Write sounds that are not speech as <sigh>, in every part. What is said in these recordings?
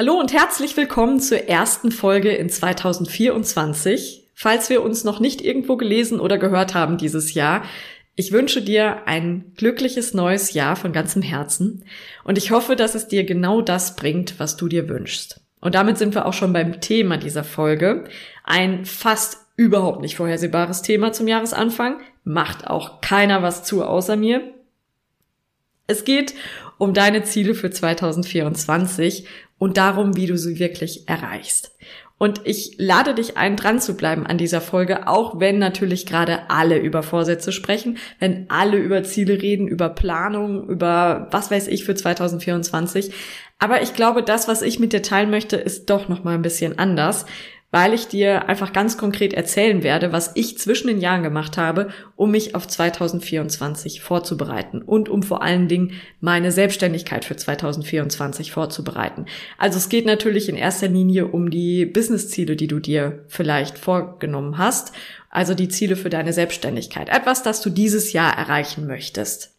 Hallo und herzlich willkommen zur ersten Folge in 2024. Falls wir uns noch nicht irgendwo gelesen oder gehört haben dieses Jahr, ich wünsche dir ein glückliches neues Jahr von ganzem Herzen und ich hoffe, dass es dir genau das bringt, was du dir wünschst. Und damit sind wir auch schon beim Thema dieser Folge. Ein fast überhaupt nicht vorhersehbares Thema zum Jahresanfang. Macht auch keiner was zu außer mir. Es geht um deine Ziele für 2024 und darum, wie du sie wirklich erreichst. Und ich lade dich ein, dran zu bleiben an dieser Folge, auch wenn natürlich gerade alle über Vorsätze sprechen, wenn alle über Ziele reden, über Planung, über was weiß ich für 2024. Aber ich glaube, das, was ich mit dir teilen möchte, ist doch noch mal ein bisschen anders, weil ich dir einfach ganz konkret erzählen werde, was ich zwischen den Jahren gemacht habe, um mich auf 2024 vorzubereiten und um vor allen Dingen meine Selbstständigkeit für 2024 vorzubereiten. Also es geht natürlich in erster Linie um die Businessziele, die du dir vielleicht vorgenommen hast, also die Ziele für deine Selbstständigkeit, etwas, das du dieses Jahr erreichen möchtest.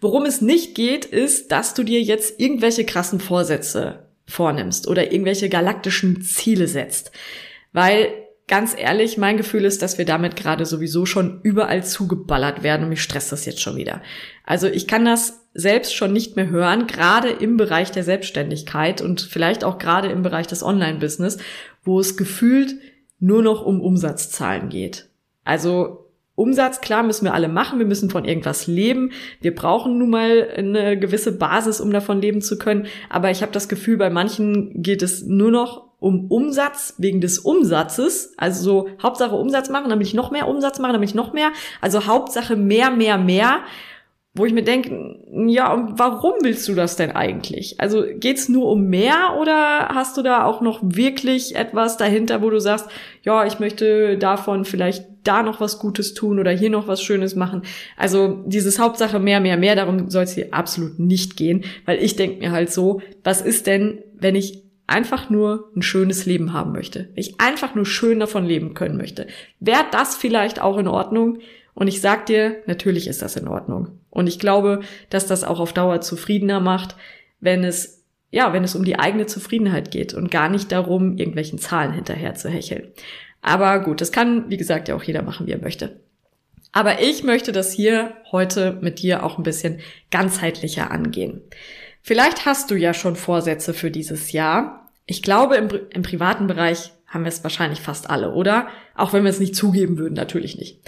Worum es nicht geht, ist, dass du dir jetzt irgendwelche krassen Vorsätze vornimmst oder irgendwelche galaktischen Ziele setzt. Weil ganz ehrlich, mein Gefühl ist, dass wir damit gerade sowieso schon überall zugeballert werden und mich stresst das jetzt schon wieder. Also ich kann das selbst schon nicht mehr hören, gerade im Bereich der Selbstständigkeit und vielleicht auch gerade im Bereich des Online-Business, wo es gefühlt nur noch um Umsatzzahlen geht. Also Umsatz, klar, müssen wir alle machen. Wir müssen von irgendwas leben. Wir brauchen nun mal eine gewisse Basis, um davon leben zu können. Aber ich habe das Gefühl, bei manchen geht es nur noch um Umsatz wegen des Umsatzes. Also so Hauptsache Umsatz machen, damit ich noch mehr Umsatz mache, damit ich noch mehr. Also Hauptsache mehr, mehr, mehr wo ich mir denke, ja, und warum willst du das denn eigentlich? Also geht's nur um mehr oder hast du da auch noch wirklich etwas dahinter, wo du sagst, ja, ich möchte davon vielleicht da noch was Gutes tun oder hier noch was Schönes machen? Also dieses Hauptsache mehr, mehr, mehr, darum soll es hier absolut nicht gehen, weil ich denke mir halt so, was ist denn, wenn ich einfach nur ein schönes Leben haben möchte, wenn ich einfach nur schön davon leben können möchte? Wäre das vielleicht auch in Ordnung? Und ich sag dir, natürlich ist das in Ordnung. Und ich glaube, dass das auch auf Dauer zufriedener macht, wenn es, ja, wenn es um die eigene Zufriedenheit geht und gar nicht darum, irgendwelchen Zahlen hinterher zu hecheln. Aber gut, das kann, wie gesagt, ja auch jeder machen, wie er möchte. Aber ich möchte das hier heute mit dir auch ein bisschen ganzheitlicher angehen. Vielleicht hast du ja schon Vorsätze für dieses Jahr. Ich glaube, im, im privaten Bereich haben wir es wahrscheinlich fast alle, oder? Auch wenn wir es nicht zugeben würden, natürlich nicht.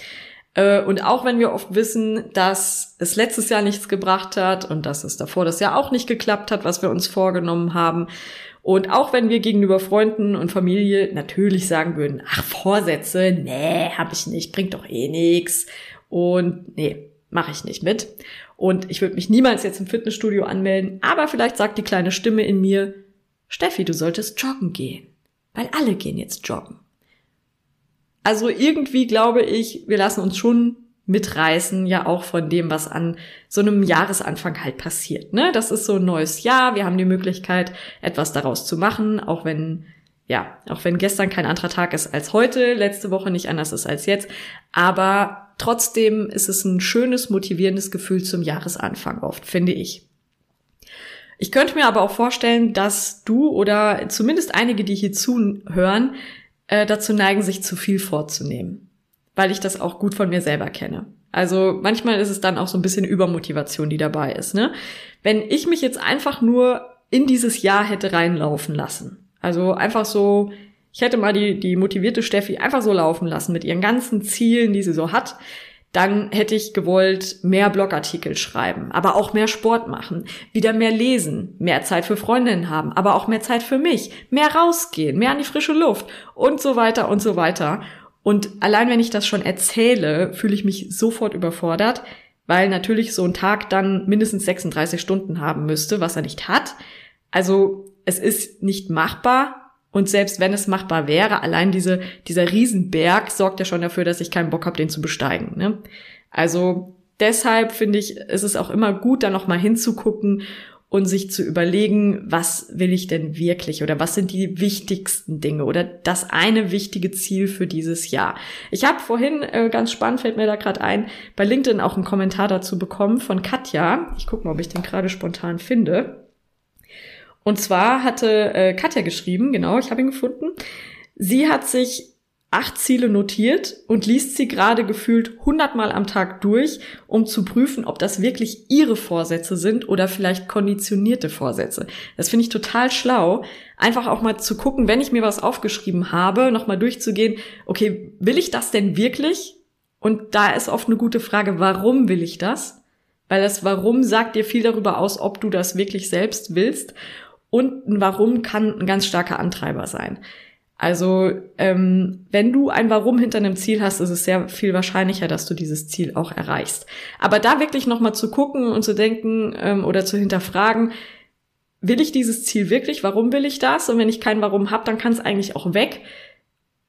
Äh, und auch wenn wir oft wissen, dass es letztes Jahr nichts gebracht hat und dass es davor das Jahr auch nicht geklappt hat, was wir uns vorgenommen haben. Und auch wenn wir gegenüber Freunden und Familie natürlich sagen würden, ach, Vorsätze, nee, hab ich nicht, bringt doch eh nix. Und nee, mache ich nicht mit. Und ich würde mich niemals jetzt im Fitnessstudio anmelden, aber vielleicht sagt die kleine Stimme in mir, Steffi, du solltest joggen gehen. Weil alle gehen jetzt joggen. Also irgendwie glaube ich, wir lassen uns schon mitreißen, ja auch von dem, was an so einem Jahresanfang halt passiert. Ne? Das ist so ein neues Jahr, wir haben die Möglichkeit, etwas daraus zu machen, auch wenn, ja, auch wenn gestern kein anderer Tag ist als heute, letzte Woche nicht anders ist als jetzt, aber trotzdem ist es ein schönes, motivierendes Gefühl zum Jahresanfang oft, finde ich. Ich könnte mir aber auch vorstellen, dass du oder zumindest einige, die hier zuhören, äh, dazu neigen, sich zu viel vorzunehmen, weil ich das auch gut von mir selber kenne. Also manchmal ist es dann auch so ein bisschen Übermotivation, die dabei ist. Ne? Wenn ich mich jetzt einfach nur in dieses Jahr hätte reinlaufen lassen, also einfach so, ich hätte mal die, die motivierte Steffi einfach so laufen lassen mit ihren ganzen Zielen, die sie so hat, dann hätte ich gewollt mehr Blogartikel schreiben, aber auch mehr Sport machen, wieder mehr lesen, mehr Zeit für Freundinnen haben, aber auch mehr Zeit für mich, mehr rausgehen, mehr an die frische Luft und so weiter und so weiter. Und allein wenn ich das schon erzähle, fühle ich mich sofort überfordert, weil natürlich so ein Tag dann mindestens 36 Stunden haben müsste, was er nicht hat. Also es ist nicht machbar. Und selbst wenn es machbar wäre, allein diese, dieser Riesenberg sorgt ja schon dafür, dass ich keinen Bock habe, den zu besteigen. Ne? Also deshalb finde ich, ist es auch immer gut, da nochmal hinzugucken und sich zu überlegen, was will ich denn wirklich oder was sind die wichtigsten Dinge oder das eine wichtige Ziel für dieses Jahr. Ich habe vorhin, äh, ganz spannend fällt mir da gerade ein, bei LinkedIn auch einen Kommentar dazu bekommen von Katja. Ich gucke mal, ob ich den gerade spontan finde. Und zwar hatte äh, Katja geschrieben, genau, ich habe ihn gefunden. Sie hat sich acht Ziele notiert und liest sie gerade gefühlt hundertmal am Tag durch, um zu prüfen, ob das wirklich ihre Vorsätze sind oder vielleicht konditionierte Vorsätze. Das finde ich total schlau. Einfach auch mal zu gucken, wenn ich mir was aufgeschrieben habe, nochmal durchzugehen, okay, will ich das denn wirklich? Und da ist oft eine gute Frage, warum will ich das? Weil das Warum sagt dir viel darüber aus, ob du das wirklich selbst willst. Und ein Warum kann ein ganz starker Antreiber sein. Also ähm, wenn du ein Warum hinter einem Ziel hast, ist es sehr viel wahrscheinlicher, dass du dieses Ziel auch erreichst. Aber da wirklich nochmal zu gucken und zu denken ähm, oder zu hinterfragen, will ich dieses Ziel wirklich? Warum will ich das? Und wenn ich kein Warum habe, dann kann es eigentlich auch weg,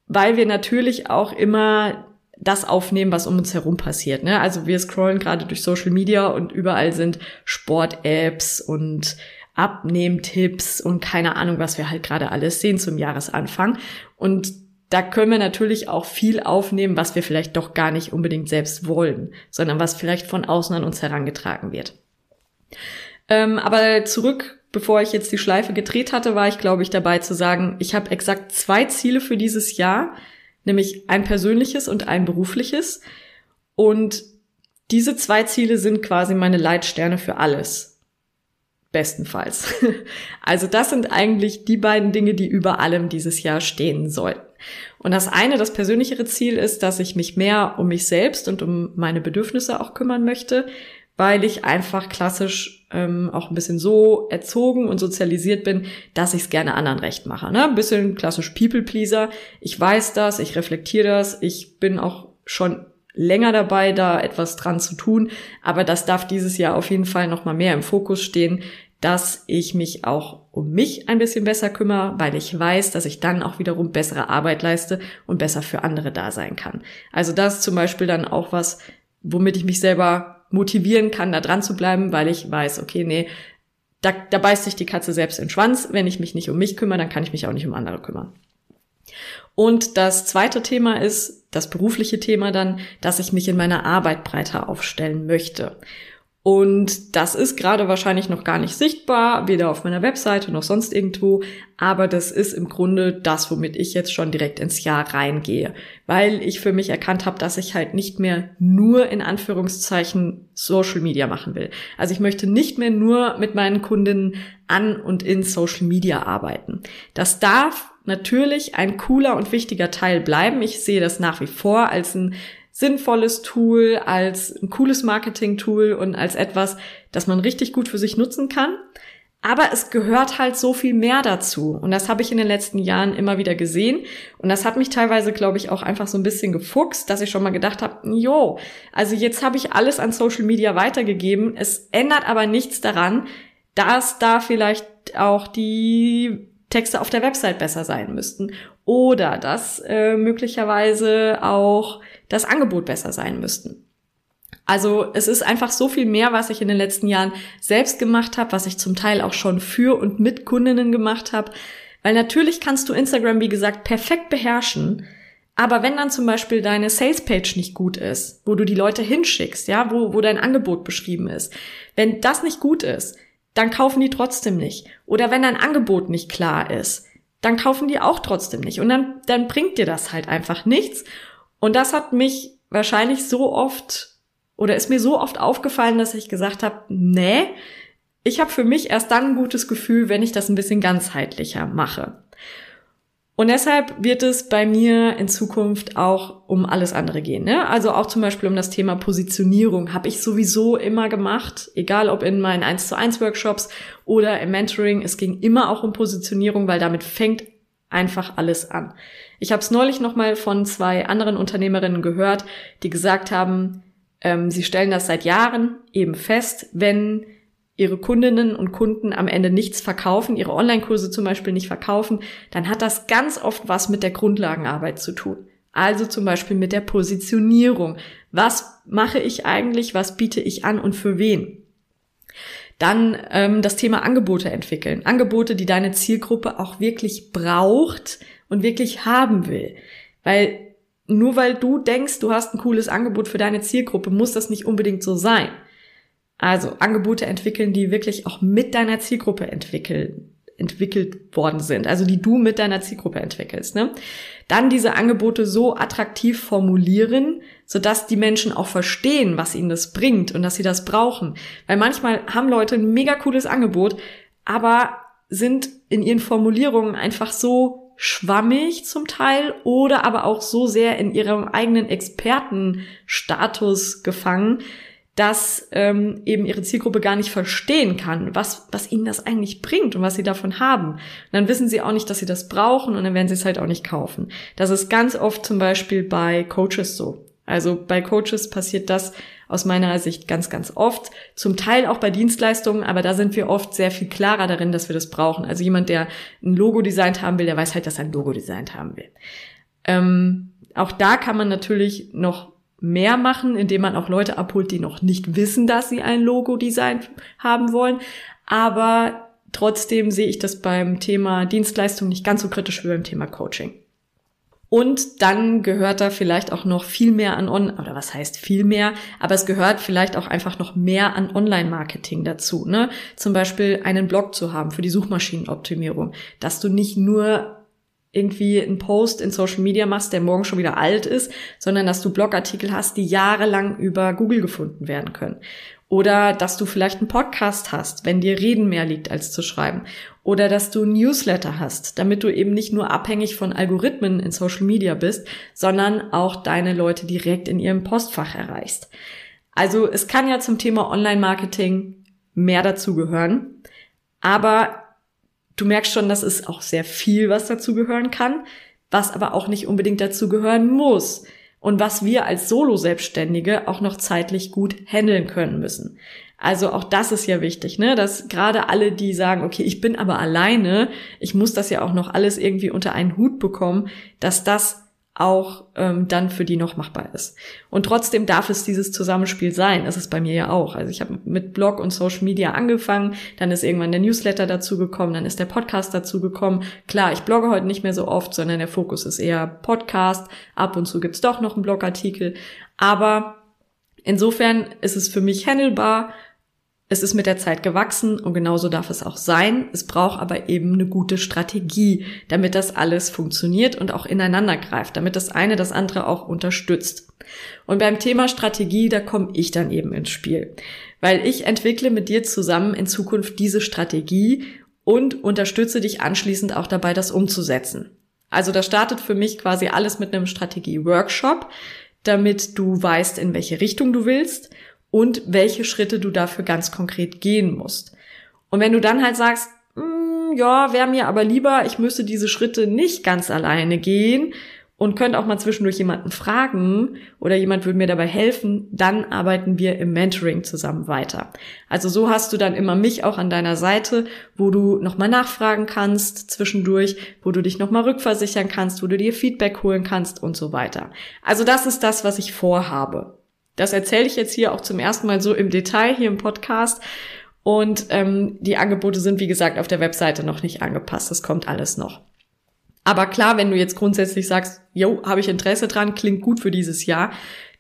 weil wir natürlich auch immer das aufnehmen, was um uns herum passiert. Ne? Also wir scrollen gerade durch Social Media und überall sind Sport-Apps und Abnehmtipps und keine Ahnung, was wir halt gerade alles sehen zum Jahresanfang. Und da können wir natürlich auch viel aufnehmen, was wir vielleicht doch gar nicht unbedingt selbst wollen, sondern was vielleicht von außen an uns herangetragen wird. Ähm, aber zurück, bevor ich jetzt die Schleife gedreht hatte, war ich, glaube ich, dabei zu sagen, ich habe exakt zwei Ziele für dieses Jahr, nämlich ein persönliches und ein berufliches. Und diese zwei Ziele sind quasi meine Leitsterne für alles. Bestenfalls. <laughs> Also das sind eigentlich die beiden Dinge, die über allem dieses Jahr stehen sollten. Und das eine, das persönlichere Ziel ist, dass ich mich mehr um mich selbst und um meine Bedürfnisse auch kümmern möchte, weil ich einfach klassisch ähm, auch ein bisschen so erzogen und sozialisiert bin, dass ich es gerne anderen recht mache. Ne? Ein bisschen klassisch People-Pleaser. Ich weiß das, ich reflektiere das, ich bin auch schon länger dabei, da etwas dran zu tun. Aber das darf dieses Jahr auf jeden Fall noch mal mehr im Fokus stehen, dass ich mich auch um mich ein bisschen besser kümmere, weil ich weiß, dass ich dann auch wiederum bessere Arbeit leiste und besser für andere da sein kann. Also das ist zum Beispiel dann auch was, womit ich mich selber motivieren kann, da dran zu bleiben, weil ich weiß, okay, nee, da, da beißt sich die Katze selbst in den Schwanz. Wenn ich mich nicht um mich kümmere, dann kann ich mich auch nicht um andere kümmern. Und das zweite Thema ist, das berufliche Thema dann, dass ich mich in meiner Arbeit breiter aufstellen möchte. Und das ist gerade wahrscheinlich noch gar nicht sichtbar, weder auf meiner Webseite noch sonst irgendwo. Aber das ist im Grunde das, womit ich jetzt schon direkt ins Jahr reingehe. Weil ich für mich erkannt habe, dass ich halt nicht mehr nur in Anführungszeichen Social Media machen will. Also ich möchte nicht mehr nur mit meinen Kundinnen an und in Social Media arbeiten. Das darf natürlich ein cooler und wichtiger Teil bleiben. Ich sehe das nach wie vor als ein sinnvolles Tool, als ein cooles Marketing-Tool und als etwas, das man richtig gut für sich nutzen kann. Aber es gehört halt so viel mehr dazu. Und das habe ich in den letzten Jahren immer wieder gesehen. Und das hat mich teilweise, glaube ich, auch einfach so ein bisschen gefuchst, dass ich schon mal gedacht habe, jo, also jetzt habe ich alles an Social Media weitergegeben. Es ändert aber nichts daran, dass da vielleicht auch die Texte auf der Website besser sein müssten. Oder dass äh, möglicherweise auch das Angebot besser sein müssten. Also es ist einfach so viel mehr, was ich in den letzten Jahren selbst gemacht habe, was ich zum Teil auch schon für und mit Kundinnen gemacht habe. Weil natürlich kannst du Instagram, wie gesagt, perfekt beherrschen. Aber wenn dann zum Beispiel deine Salespage nicht gut ist, wo du die Leute hinschickst, ja, wo, wo dein Angebot beschrieben ist, wenn das nicht gut ist, dann kaufen die trotzdem nicht. Oder wenn dein Angebot nicht klar ist, dann kaufen die auch trotzdem nicht. Und dann, dann bringt dir das halt einfach nichts. Und das hat mich wahrscheinlich so oft oder ist mir so oft aufgefallen, dass ich gesagt habe, nee, ich habe für mich erst dann ein gutes Gefühl, wenn ich das ein bisschen ganzheitlicher mache. Und deshalb wird es bei mir in Zukunft auch um alles andere gehen. Ne? Also auch zum Beispiel um das Thema Positionierung habe ich sowieso immer gemacht, egal ob in meinen 1 zu 1 Workshops oder im Mentoring. Es ging immer auch um Positionierung, weil damit fängt einfach alles an. Ich habe es neulich noch mal von zwei anderen Unternehmerinnen gehört, die gesagt haben, ähm, sie stellen das seit Jahren eben fest, wenn ihre Kundinnen und Kunden am Ende nichts verkaufen, ihre Online-Kurse zum Beispiel nicht verkaufen, dann hat das ganz oft was mit der Grundlagenarbeit zu tun. Also zum Beispiel mit der Positionierung. Was mache ich eigentlich? Was biete ich an und für wen? Dann ähm, das Thema Angebote entwickeln. Angebote, die deine Zielgruppe auch wirklich braucht und wirklich haben will. Weil nur weil du denkst, du hast ein cooles Angebot für deine Zielgruppe, muss das nicht unbedingt so sein. Also Angebote entwickeln, die wirklich auch mit deiner Zielgruppe entwickeln, entwickelt worden sind, also die du mit deiner Zielgruppe entwickelst. Ne? Dann diese Angebote so attraktiv formulieren, sodass die Menschen auch verstehen, was ihnen das bringt und dass sie das brauchen. Weil manchmal haben Leute ein mega cooles Angebot, aber sind in ihren Formulierungen einfach so schwammig zum Teil oder aber auch so sehr in ihrem eigenen Expertenstatus gefangen, dass ähm, eben ihre Zielgruppe gar nicht verstehen kann, was, was ihnen das eigentlich bringt und was sie davon haben. Und dann wissen sie auch nicht, dass sie das brauchen und dann werden sie es halt auch nicht kaufen. Das ist ganz oft zum Beispiel bei Coaches so. Also bei Coaches passiert das aus meiner Sicht ganz, ganz oft. Zum Teil auch bei Dienstleistungen, aber da sind wir oft sehr viel klarer darin, dass wir das brauchen. Also jemand, der ein Logo designt haben will, der weiß halt, dass er ein Logo designt haben will. Ähm, auch da kann man natürlich noch mehr machen, indem man auch Leute abholt, die noch nicht wissen, dass sie ein Logo-Design haben wollen. Aber trotzdem sehe ich das beim Thema Dienstleistung nicht ganz so kritisch wie beim Thema Coaching. Und dann gehört da vielleicht auch noch viel mehr an On, oder was heißt viel mehr, aber es gehört vielleicht auch einfach noch mehr an Online-Marketing dazu, ne? Zum Beispiel einen Blog zu haben für die Suchmaschinenoptimierung, dass du nicht nur irgendwie einen Post in Social Media machst, der morgen schon wieder alt ist, sondern dass du Blogartikel hast, die jahrelang über Google gefunden werden können. Oder dass du vielleicht einen Podcast hast, wenn dir Reden mehr liegt als zu schreiben. Oder dass du Newsletter hast, damit du eben nicht nur abhängig von Algorithmen in Social Media bist, sondern auch deine Leute direkt in ihrem Postfach erreichst. Also es kann ja zum Thema Online-Marketing mehr dazu gehören. Aber du merkst schon, dass es auch sehr viel, was dazu gehören kann, was aber auch nicht unbedingt dazu gehören muss und was wir als Solo-Selbstständige auch noch zeitlich gut handeln können müssen. Also auch das ist ja wichtig, ne? Dass gerade alle, die sagen, okay, ich bin aber alleine, ich muss das ja auch noch alles irgendwie unter einen Hut bekommen, dass das auch ähm, dann für die noch machbar ist. Und trotzdem darf es dieses Zusammenspiel sein. Das ist bei mir ja auch. Also ich habe mit Blog und Social Media angefangen, dann ist irgendwann der Newsletter dazu gekommen, dann ist der Podcast dazu gekommen. Klar, ich blogge heute nicht mehr so oft, sondern der Fokus ist eher Podcast. Ab und zu gibt's doch noch einen Blogartikel. Aber insofern ist es für mich handelbar es ist mit der Zeit gewachsen und genauso darf es auch sein. Es braucht aber eben eine gute Strategie, damit das alles funktioniert und auch ineinander greift, damit das eine das andere auch unterstützt. Und beim Thema Strategie, da komme ich dann eben ins Spiel, weil ich entwickle mit dir zusammen in Zukunft diese Strategie und unterstütze dich anschließend auch dabei, das umzusetzen. Also da startet für mich quasi alles mit einem Strategie-Workshop, damit du weißt, in welche Richtung du willst und welche Schritte du dafür ganz konkret gehen musst. Und wenn du dann halt sagst, mm, ja, wäre mir aber lieber, ich müsste diese Schritte nicht ganz alleine gehen und könnte auch mal zwischendurch jemanden fragen oder jemand würde mir dabei helfen, dann arbeiten wir im Mentoring zusammen weiter. Also so hast du dann immer mich auch an deiner Seite, wo du nochmal nachfragen kannst zwischendurch, wo du dich nochmal rückversichern kannst, wo du dir Feedback holen kannst und so weiter. Also das ist das, was ich vorhabe. Das erzähle ich jetzt hier auch zum ersten Mal so im Detail hier im Podcast. Und ähm, die Angebote sind, wie gesagt, auf der Webseite noch nicht angepasst. Das kommt alles noch. Aber klar, wenn du jetzt grundsätzlich sagst, jo, habe ich Interesse dran, klingt gut für dieses Jahr,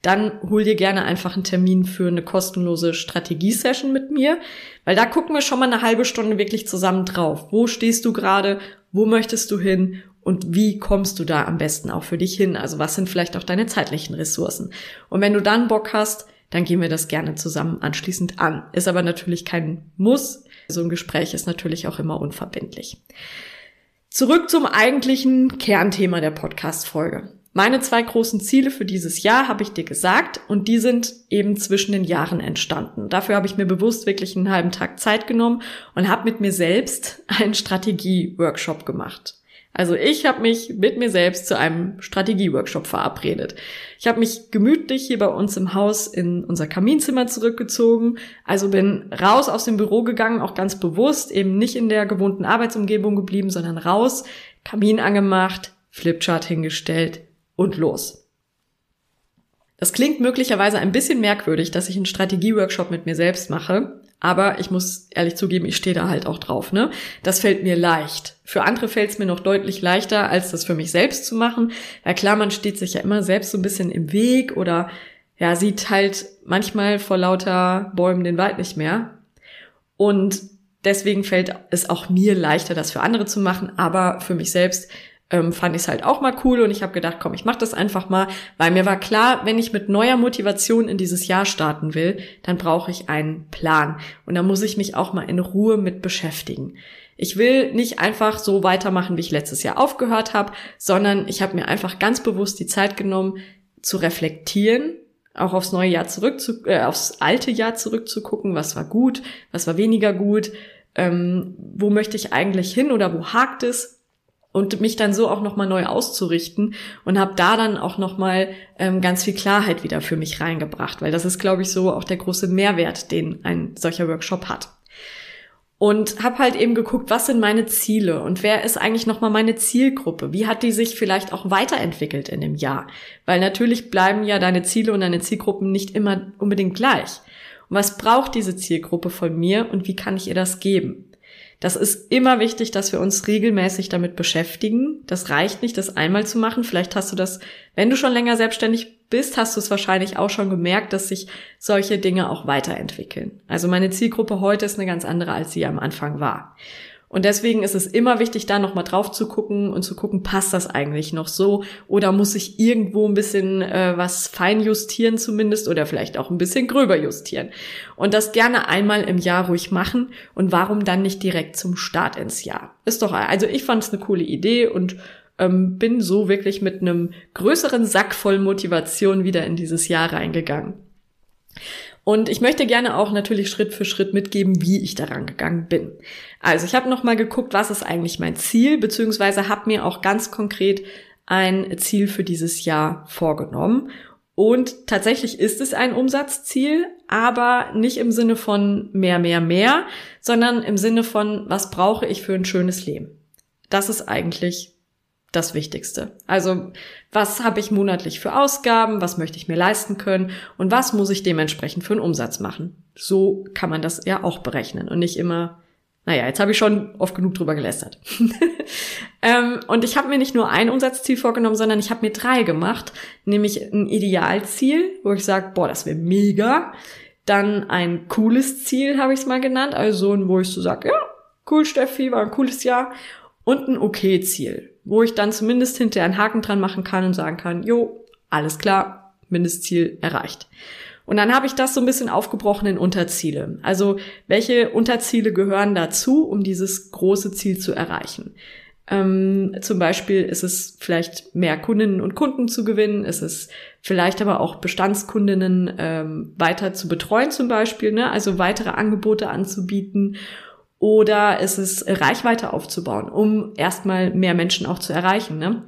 dann hol dir gerne einfach einen Termin für eine kostenlose Strategiesession mit mir, weil da gucken wir schon mal eine halbe Stunde wirklich zusammen drauf. Wo stehst du gerade? Wo möchtest du hin? Und wie kommst du da am besten auch für dich hin? Also was sind vielleicht auch deine zeitlichen Ressourcen? Und wenn du dann Bock hast, dann gehen wir das gerne zusammen anschließend an. Ist aber natürlich kein Muss. So ein Gespräch ist natürlich auch immer unverbindlich. Zurück zum eigentlichen Kernthema der Podcast-Folge. Meine zwei großen Ziele für dieses Jahr habe ich dir gesagt und die sind eben zwischen den Jahren entstanden. Dafür habe ich mir bewusst wirklich einen halben Tag Zeit genommen und habe mit mir selbst einen Strategie-Workshop gemacht. Also ich habe mich mit mir selbst zu einem Strategieworkshop verabredet. Ich habe mich gemütlich hier bei uns im Haus in unser Kaminzimmer zurückgezogen, also bin raus aus dem Büro gegangen, auch ganz bewusst, eben nicht in der gewohnten Arbeitsumgebung geblieben, sondern raus, Kamin angemacht, Flipchart hingestellt und los. Das klingt möglicherweise ein bisschen merkwürdig, dass ich einen Strategieworkshop mit mir selbst mache, aber ich muss ehrlich zugeben, ich stehe da halt auch drauf. Ne? Das fällt mir leicht. Für andere fällt es mir noch deutlich leichter, als das für mich selbst zu machen. Ja klar, man steht sich ja immer selbst so ein bisschen im Weg oder ja, sieht halt manchmal vor lauter Bäumen den Wald nicht mehr. Und deswegen fällt es auch mir leichter, das für andere zu machen. Aber für mich selbst ähm, fand ich es halt auch mal cool und ich habe gedacht, komm, ich mache das einfach mal, weil mir war klar, wenn ich mit neuer Motivation in dieses Jahr starten will, dann brauche ich einen Plan und da muss ich mich auch mal in Ruhe mit beschäftigen. Ich will nicht einfach so weitermachen, wie ich letztes Jahr aufgehört habe, sondern ich habe mir einfach ganz bewusst die Zeit genommen, zu reflektieren, auch aufs neue Jahr zurück zu, äh, aufs alte Jahr zurückzugucken, was war gut, was war weniger gut, ähm, wo möchte ich eigentlich hin oder wo hakt es und mich dann so auch nochmal neu auszurichten und habe da dann auch nochmal ähm, ganz viel Klarheit wieder für mich reingebracht, weil das ist, glaube ich, so auch der große Mehrwert, den ein solcher Workshop hat. Und habe halt eben geguckt, was sind meine Ziele und wer ist eigentlich nochmal meine Zielgruppe? Wie hat die sich vielleicht auch weiterentwickelt in dem Jahr? Weil natürlich bleiben ja deine Ziele und deine Zielgruppen nicht immer unbedingt gleich. Und was braucht diese Zielgruppe von mir und wie kann ich ihr das geben? Das ist immer wichtig, dass wir uns regelmäßig damit beschäftigen. Das reicht nicht, das einmal zu machen. Vielleicht hast du das, wenn du schon länger selbstständig bist, hast du es wahrscheinlich auch schon gemerkt, dass sich solche Dinge auch weiterentwickeln. Also meine Zielgruppe heute ist eine ganz andere, als sie am Anfang war. Und deswegen ist es immer wichtig, da nochmal drauf zu gucken und zu gucken, passt das eigentlich noch so oder muss ich irgendwo ein bisschen äh, was fein justieren zumindest oder vielleicht auch ein bisschen gröber justieren. Und das gerne einmal im Jahr ruhig machen und warum dann nicht direkt zum Start ins Jahr? Ist doch, also ich fand es eine coole Idee und ähm, bin so wirklich mit einem größeren Sack voll Motivation wieder in dieses Jahr reingegangen. Und ich möchte gerne auch natürlich Schritt für Schritt mitgeben, wie ich daran gegangen bin. Also ich habe nochmal geguckt, was ist eigentlich mein Ziel, beziehungsweise habe mir auch ganz konkret ein Ziel für dieses Jahr vorgenommen. Und tatsächlich ist es ein Umsatzziel, aber nicht im Sinne von mehr, mehr, mehr, sondern im Sinne von, was brauche ich für ein schönes Leben. Das ist eigentlich das Wichtigste. Also was habe ich monatlich für Ausgaben, was möchte ich mir leisten können und was muss ich dementsprechend für einen Umsatz machen. So kann man das ja auch berechnen und nicht immer, naja, jetzt habe ich schon oft genug drüber gelästert. <laughs> ähm, und ich habe mir nicht nur ein Umsatzziel vorgenommen, sondern ich habe mir drei gemacht, nämlich ein Idealziel, wo ich sage, boah, das wäre mega. Dann ein cooles Ziel habe ich es mal genannt, also wo ich so sage, ja, cool, Steffi, war ein cooles Jahr und ein Okay-Ziel, wo ich dann zumindest hinterher einen Haken dran machen kann und sagen kann, jo, alles klar, Mindestziel erreicht. Und dann habe ich das so ein bisschen aufgebrochen in Unterziele. Also welche Unterziele gehören dazu, um dieses große Ziel zu erreichen? Ähm, zum Beispiel ist es vielleicht mehr Kundinnen und Kunden zu gewinnen, ist es vielleicht aber auch Bestandskundinnen ähm, weiter zu betreuen zum Beispiel, ne? also weitere Angebote anzubieten oder ist es Reichweite aufzubauen, um erstmal mehr Menschen auch zu erreichen. Ne?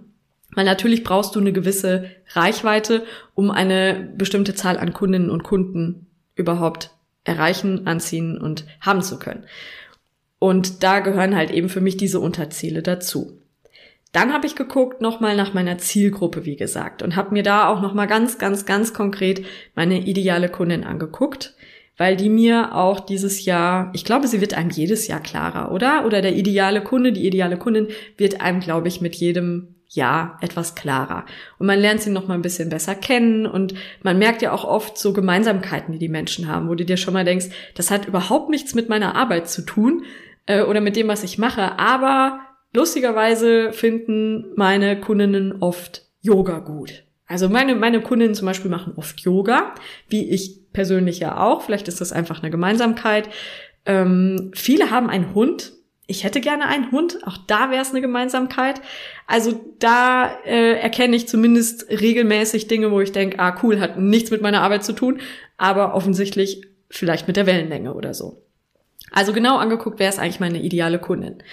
Weil natürlich brauchst du eine gewisse Reichweite, um eine bestimmte Zahl an Kundinnen und Kunden überhaupt erreichen, anziehen und haben zu können. Und da gehören halt eben für mich diese Unterziele dazu. Dann habe ich geguckt nochmal nach meiner Zielgruppe, wie gesagt, und habe mir da auch nochmal ganz, ganz, ganz konkret meine ideale Kundin angeguckt weil die mir auch dieses Jahr, ich glaube, sie wird einem jedes Jahr klarer, oder? Oder der ideale Kunde, die ideale Kundin wird einem, glaube ich, mit jedem Jahr etwas klarer. Und man lernt sie noch mal ein bisschen besser kennen und man merkt ja auch oft so Gemeinsamkeiten, die die Menschen haben, wo du dir schon mal denkst, das hat überhaupt nichts mit meiner Arbeit zu tun äh, oder mit dem, was ich mache, aber lustigerweise finden meine Kundinnen oft Yoga gut. Also meine, meine Kundinnen zum Beispiel machen oft Yoga, wie ich persönlich ja auch. Vielleicht ist das einfach eine Gemeinsamkeit. Ähm, viele haben einen Hund. Ich hätte gerne einen Hund. Auch da wäre es eine Gemeinsamkeit. Also da äh, erkenne ich zumindest regelmäßig Dinge, wo ich denke, ah cool, hat nichts mit meiner Arbeit zu tun, aber offensichtlich vielleicht mit der Wellenlänge oder so. Also genau angeguckt, wer ist eigentlich meine ideale Kundin.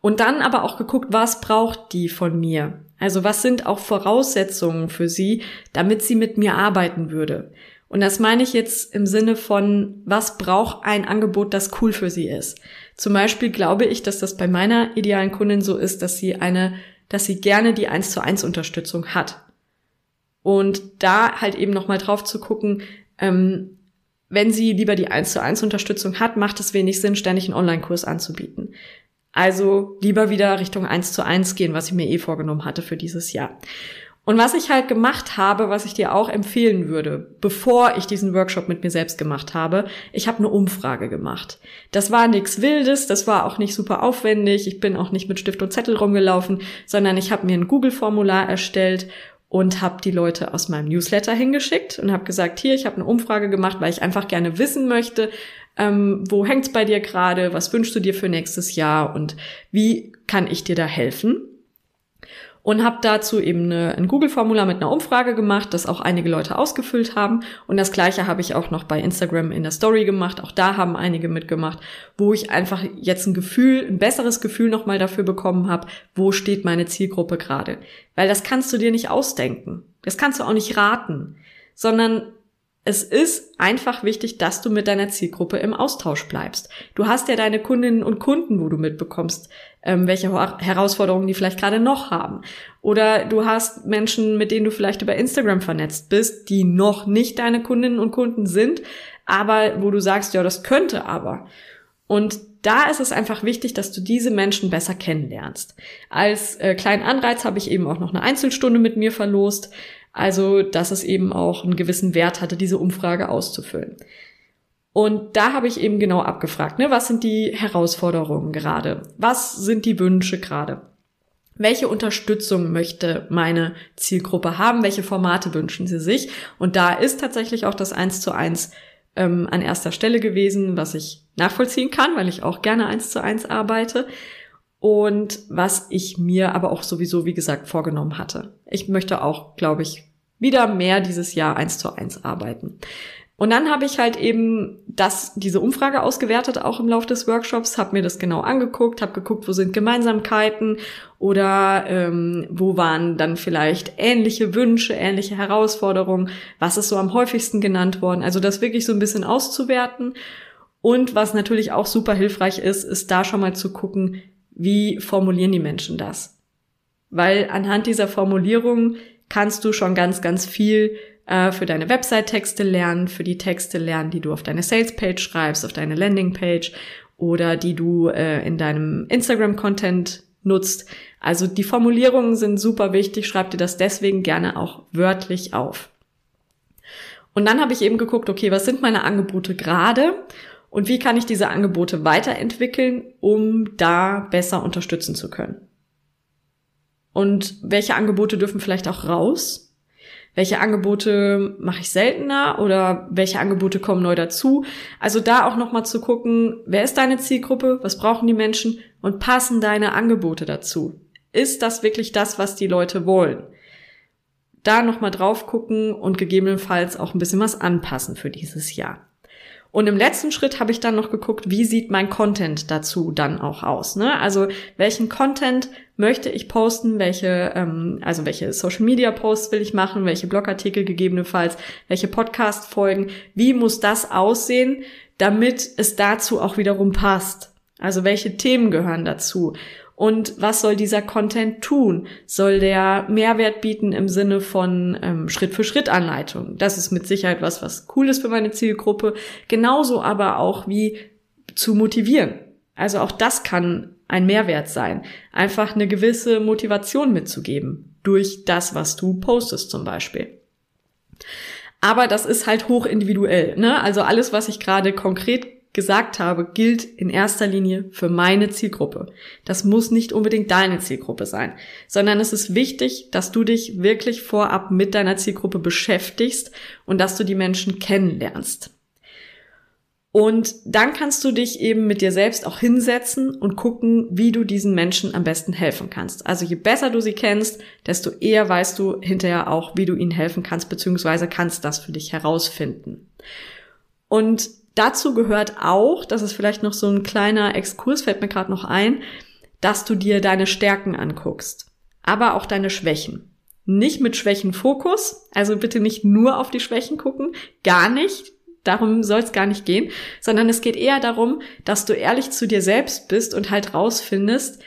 Und dann aber auch geguckt, was braucht die von mir? Also was sind auch Voraussetzungen für sie, damit sie mit mir arbeiten würde? Und das meine ich jetzt im Sinne von, was braucht ein Angebot, das cool für sie ist? Zum Beispiel glaube ich, dass das bei meiner idealen Kundin so ist, dass sie eine, dass sie gerne die 1 zu 1 Unterstützung hat. Und da halt eben nochmal drauf zu gucken, ähm, wenn sie lieber die 1 zu 1 Unterstützung hat, macht es wenig Sinn, ständig einen Online-Kurs anzubieten. Also lieber wieder Richtung 1 zu 1 gehen, was ich mir eh vorgenommen hatte für dieses Jahr. Und was ich halt gemacht habe, was ich dir auch empfehlen würde, bevor ich diesen Workshop mit mir selbst gemacht habe, ich habe eine Umfrage gemacht. Das war nichts Wildes, das war auch nicht super aufwendig, ich bin auch nicht mit Stift und Zettel rumgelaufen, sondern ich habe mir ein Google-Formular erstellt und habe die Leute aus meinem Newsletter hingeschickt und habe gesagt, hier, ich habe eine Umfrage gemacht, weil ich einfach gerne wissen möchte, ähm, wo hängt's bei dir gerade, was wünschst du dir für nächstes Jahr und wie kann ich dir da helfen? Und habe dazu eben eine, ein Google-Formular mit einer Umfrage gemacht, das auch einige Leute ausgefüllt haben. Und das gleiche habe ich auch noch bei Instagram in der Story gemacht. Auch da haben einige mitgemacht, wo ich einfach jetzt ein Gefühl, ein besseres Gefühl nochmal dafür bekommen habe, wo steht meine Zielgruppe gerade. Weil das kannst du dir nicht ausdenken. Das kannst du auch nicht raten, sondern es ist einfach wichtig, dass du mit deiner Zielgruppe im Austausch bleibst. Du hast ja deine Kundinnen und Kunden, wo du mitbekommst, ähm, welche Herausforderungen die vielleicht gerade noch haben. Oder du hast Menschen, mit denen du vielleicht über Instagram vernetzt bist, die noch nicht deine Kundinnen und Kunden sind, aber wo du sagst, ja, das könnte aber. Und da ist es einfach wichtig, dass du diese Menschen besser kennenlernst. Als äh, kleinen Anreiz habe ich eben auch noch eine Einzelstunde mit mir verlost. Also, dass es eben auch einen gewissen Wert hatte, diese Umfrage auszufüllen. Und da habe ich eben genau abgefragt, ne, was sind die Herausforderungen gerade? Was sind die Wünsche gerade? Welche Unterstützung möchte meine Zielgruppe haben? Welche Formate wünschen sie sich? Und da ist tatsächlich auch das Eins zu eins ähm, an erster Stelle gewesen, was ich nachvollziehen kann, weil ich auch gerne eins zu eins arbeite und was ich mir aber auch sowieso, wie gesagt, vorgenommen hatte. Ich möchte auch, glaube ich, wieder mehr dieses Jahr eins zu eins arbeiten. Und dann habe ich halt eben das, diese Umfrage ausgewertet, auch im Laufe des Workshops, habe mir das genau angeguckt, habe geguckt, wo sind Gemeinsamkeiten oder ähm, wo waren dann vielleicht ähnliche Wünsche, ähnliche Herausforderungen, was ist so am häufigsten genannt worden. Also das wirklich so ein bisschen auszuwerten. Und was natürlich auch super hilfreich ist, ist da schon mal zu gucken, wie formulieren die Menschen das? Weil anhand dieser Formulierung kannst du schon ganz, ganz viel äh, für deine Website-Texte lernen, für die Texte lernen, die du auf deine Sales-Page schreibst, auf deine Landing-Page oder die du äh, in deinem Instagram-Content nutzt. Also die Formulierungen sind super wichtig, schreib dir das deswegen gerne auch wörtlich auf. Und dann habe ich eben geguckt, okay, was sind meine Angebote gerade und wie kann ich diese Angebote weiterentwickeln, um da besser unterstützen zu können? Und welche Angebote dürfen vielleicht auch raus? Welche Angebote mache ich seltener oder welche Angebote kommen neu dazu? Also da auch nochmal zu gucken, wer ist deine Zielgruppe? Was brauchen die Menschen? Und passen deine Angebote dazu? Ist das wirklich das, was die Leute wollen? Da nochmal drauf gucken und gegebenenfalls auch ein bisschen was anpassen für dieses Jahr. Und im letzten Schritt habe ich dann noch geguckt, wie sieht mein Content dazu dann auch aus. Ne? Also welchen Content möchte ich posten, welche, ähm, also welche Social Media Posts will ich machen, welche Blogartikel gegebenenfalls, welche Podcast Folgen, wie muss das aussehen, damit es dazu auch wiederum passt. Also welche Themen gehören dazu? Und was soll dieser Content tun? Soll der Mehrwert bieten im Sinne von ähm, Schritt-für-Schritt-Anleitung? Das ist mit Sicherheit was, was cool ist für meine Zielgruppe. Genauso aber auch wie zu motivieren. Also auch das kann ein Mehrwert sein. Einfach eine gewisse Motivation mitzugeben. Durch das, was du postest zum Beispiel. Aber das ist halt hoch individuell. Ne? Also alles, was ich gerade konkret gesagt habe, gilt in erster Linie für meine Zielgruppe. Das muss nicht unbedingt deine Zielgruppe sein, sondern es ist wichtig, dass du dich wirklich vorab mit deiner Zielgruppe beschäftigst und dass du die Menschen kennenlernst. Und dann kannst du dich eben mit dir selbst auch hinsetzen und gucken, wie du diesen Menschen am besten helfen kannst. Also je besser du sie kennst, desto eher weißt du hinterher auch, wie du ihnen helfen kannst, beziehungsweise kannst das für dich herausfinden. Und Dazu gehört auch, das ist vielleicht noch so ein kleiner Exkurs, fällt mir gerade noch ein, dass du dir deine Stärken anguckst, aber auch deine Schwächen. Nicht mit Schwächenfokus, also bitte nicht nur auf die Schwächen gucken, gar nicht. Darum soll es gar nicht gehen, sondern es geht eher darum, dass du ehrlich zu dir selbst bist und halt rausfindest,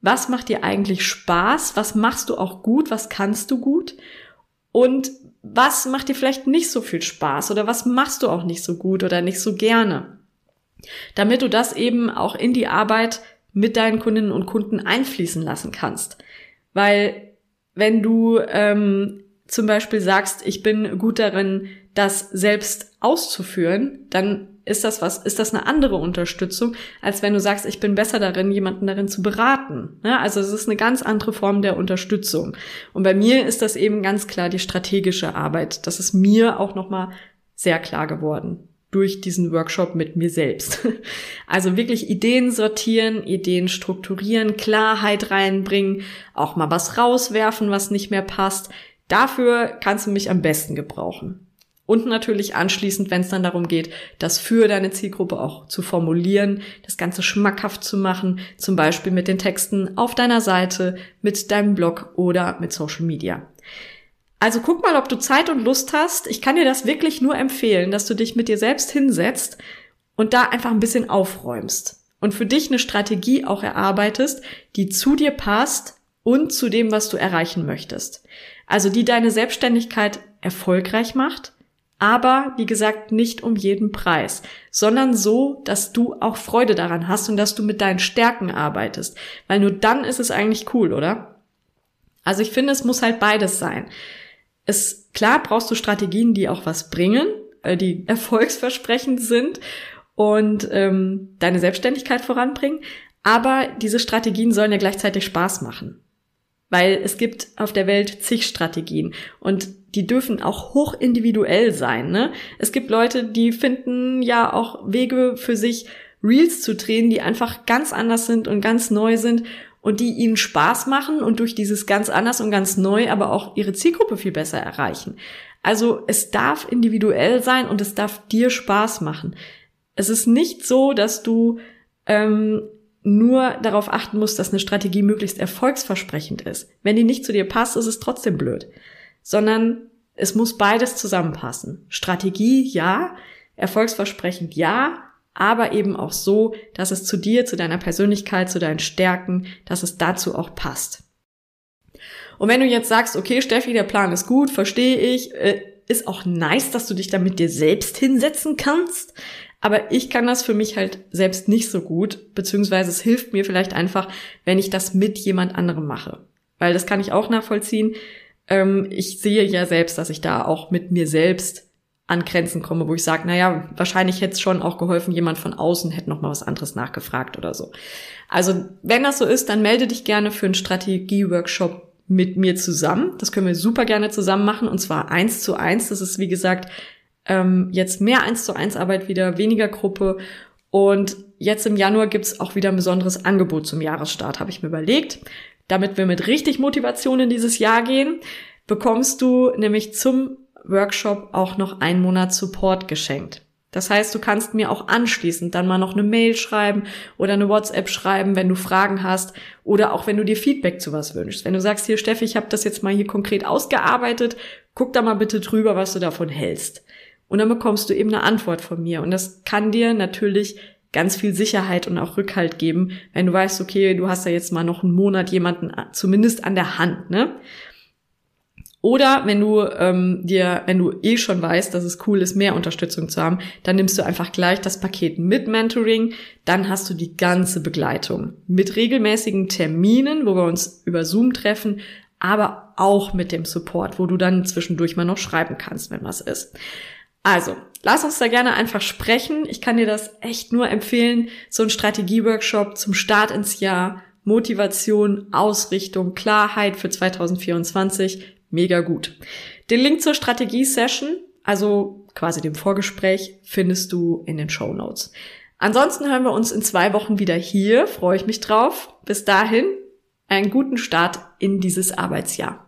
was macht dir eigentlich Spaß, was machst du auch gut, was kannst du gut und was macht dir vielleicht nicht so viel Spaß oder was machst du auch nicht so gut oder nicht so gerne. Damit du das eben auch in die Arbeit mit deinen Kundinnen und Kunden einfließen lassen kannst. Weil wenn du ähm, zum Beispiel sagst, ich bin gut darin, das selbst auszuführen, dann ist das was, ist das eine andere Unterstützung, als wenn du sagst, ich bin besser darin, jemanden darin zu beraten. Ja, also es ist eine ganz andere Form der Unterstützung. Und bei mir ist das eben ganz klar die strategische Arbeit. Das ist mir auch nochmal sehr klar geworden durch diesen Workshop mit mir selbst. <laughs> Also wirklich Ideen sortieren, Ideen strukturieren, Klarheit reinbringen, auch mal was rauswerfen, was nicht mehr passt. Dafür kannst du mich am besten gebrauchen. Und natürlich anschließend, wenn es dann darum geht, das für deine Zielgruppe auch zu formulieren, das Ganze schmackhaft zu machen, zum Beispiel mit den Texten auf deiner Seite, mit deinem Blog oder mit Social Media. Also guck mal, ob du Zeit und Lust hast. Ich kann dir das wirklich nur empfehlen, dass du dich mit dir selbst hinsetzt und da einfach ein bisschen aufräumst und für dich eine Strategie auch erarbeitest, die zu dir passt und zu dem, was du erreichen möchtest. Also die deine Selbstständigkeit erfolgreich macht, aber wie gesagt nicht um jeden Preis, sondern so, dass du auch Freude daran hast und dass du mit deinen Stärken arbeitest, weil nur dann ist es eigentlich cool, oder? Also ich finde, es muss halt beides sein. Es klar brauchst du Strategien, die auch was bringen, äh, die <laughs> erfolgsversprechend sind und ähm, deine Selbstständigkeit voranbringen, aber diese Strategien sollen ja gleichzeitig Spaß machen. Weil es gibt auf der Welt zig Strategien und die dürfen auch hoch individuell sein. Ne? Es gibt Leute, die finden ja auch Wege für sich, Reels zu drehen, die einfach ganz anders sind und ganz neu sind und die ihnen Spaß machen und durch dieses ganz anders und ganz neu aber auch ihre Zielgruppe viel besser erreichen. Also es darf individuell sein und es darf dir Spaß machen. Es ist nicht so, dass du ähm, nur darauf achten musst, dass eine Strategie möglichst erfolgsversprechend ist. Wenn die nicht zu dir passt, ist es trotzdem blöd. Sondern es muss beides zusammenpassen. Strategie ja, erfolgsversprechend ja, aber eben auch so, dass es zu dir, zu deiner Persönlichkeit, zu deinen Stärken, dass es dazu auch passt. Und wenn du jetzt sagst, okay, Steffi, der Plan ist gut, verstehe ich, äh, ist auch nice, dass du dich da mit dir selbst hinsetzen kannst. Aber ich kann das für mich halt selbst nicht so gut, beziehungsweise es hilft mir vielleicht einfach, wenn ich das mit jemand anderem mache. Weil das kann ich auch nachvollziehen. Ähm, ich sehe ja selbst, dass ich da auch mit mir selbst an Grenzen komme, wo ich sage, naja, wahrscheinlich hätte es schon auch geholfen, jemand von außen hätte noch mal was anderes nachgefragt oder so. Also wenn das so ist, dann melde dich gerne für einen Strategie-Workshop mit mir zusammen. Das können wir super gerne zusammen machen und zwar eins zu eins. Das ist wie gesagt ähm, jetzt mehr eins zu eins Arbeit wieder, weniger Gruppe. Und jetzt im Januar gibt's auch wieder ein besonderes Angebot zum Jahresstart, habe ich mir überlegt. Damit wir mit richtig Motivation in dieses Jahr gehen, bekommst du nämlich zum Workshop auch noch einen Monat Support geschenkt. Das heißt, du kannst mir auch anschließend dann mal noch eine Mail schreiben oder eine WhatsApp schreiben, wenn du Fragen hast oder auch wenn du dir Feedback zu was wünschst. Wenn du sagst, hier Steffi, ich habe das jetzt mal hier konkret ausgearbeitet, guck da mal bitte drüber, was du davon hältst. Und dann bekommst du eben eine Antwort von mir. Und das kann dir natürlich ganz viel Sicherheit und auch Rückhalt geben, wenn du weißt, okay, du hast da jetzt mal noch einen Monat jemanden zumindest an der Hand, ne? Oder wenn du ähm, dir, wenn du eh schon weißt, dass es cool ist, mehr Unterstützung zu haben, dann nimmst du einfach gleich das Paket mit Mentoring. Dann hast du die ganze Begleitung mit regelmäßigen Terminen, wo wir uns über Zoom treffen, aber auch mit dem Support, wo du dann zwischendurch mal noch schreiben kannst, wenn was ist. Also, lass uns da gerne einfach sprechen. Ich kann dir das echt nur empfehlen. So ein Strategieworkshop zum Start ins Jahr, Motivation, Ausrichtung, Klarheit für 2024. Mega gut. Den Link zur Strategie-Session, also quasi dem Vorgespräch, findest du in den Show Notes. Ansonsten hören wir uns in zwei Wochen wieder hier. Freue ich mich drauf. Bis dahin, einen guten Start in dieses Arbeitsjahr.